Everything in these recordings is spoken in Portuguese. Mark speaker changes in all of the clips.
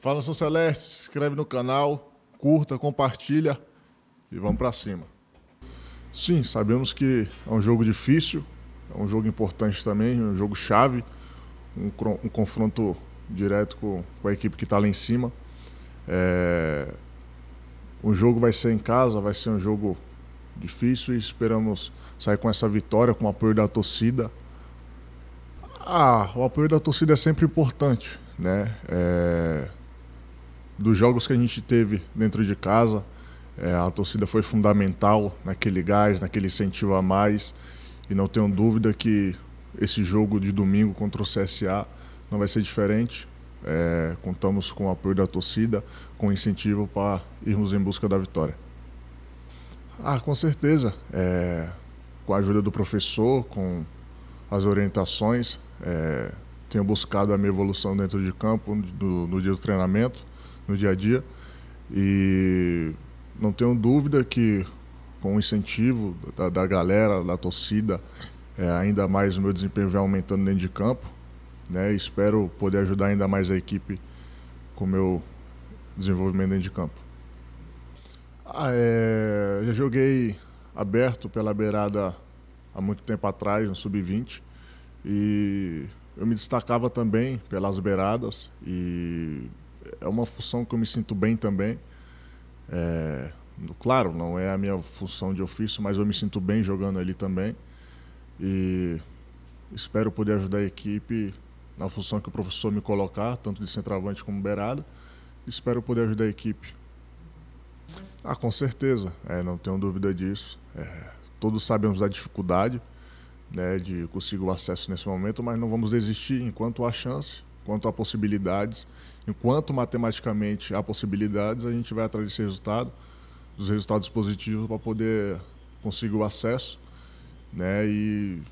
Speaker 1: Fala São Celeste, se inscreve no canal, curta, compartilha e vamos para cima. Sim, sabemos que é um jogo difícil, é um jogo importante também, um jogo chave, um, um confronto direto com, com, a equipe que está lá em cima. É, o jogo vai ser em casa, vai ser um jogo difícil e esperamos sair com essa vitória, com o apoio da torcida. Ah, o apoio da torcida é sempre importante, né? É, dos jogos que a gente teve dentro de casa, é, a torcida foi fundamental naquele gás, naquele incentivo a mais. E não tenho dúvida que esse jogo de domingo contra o CSA não vai ser diferente. É, contamos com o apoio da torcida, com incentivo para irmos em busca da vitória. Ah, com certeza. É, com a ajuda do professor, com as orientações, é, tenho buscado a minha evolução dentro de campo, no, no dia do treinamento, no dia a dia. E não tenho dúvida que com o incentivo da, da galera, da torcida, é, ainda mais o meu desempenho vem aumentando dentro de campo. Né? Espero poder ajudar ainda mais a equipe com o meu desenvolvimento dentro de campo. Ah, é, já joguei aberto pela beirada há muito tempo atrás, no sub-20, e eu me destacava também pelas beiradas e é uma função que eu me sinto bem também. É, claro, não é a minha função de ofício, mas eu me sinto bem jogando ali também e espero poder ajudar a equipe na função que o professor me colocar, tanto de centroavante como beirada. Espero poder ajudar a equipe ah, com certeza, é, não tenho dúvida disso. É, todos sabemos da dificuldade né, de conseguir o acesso nesse momento, mas não vamos desistir enquanto há chance, enquanto há possibilidades, enquanto matematicamente há possibilidades, a gente vai atrás desse resultado, dos resultados positivos para poder conseguir o acesso, né? E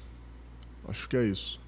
Speaker 1: acho que é isso.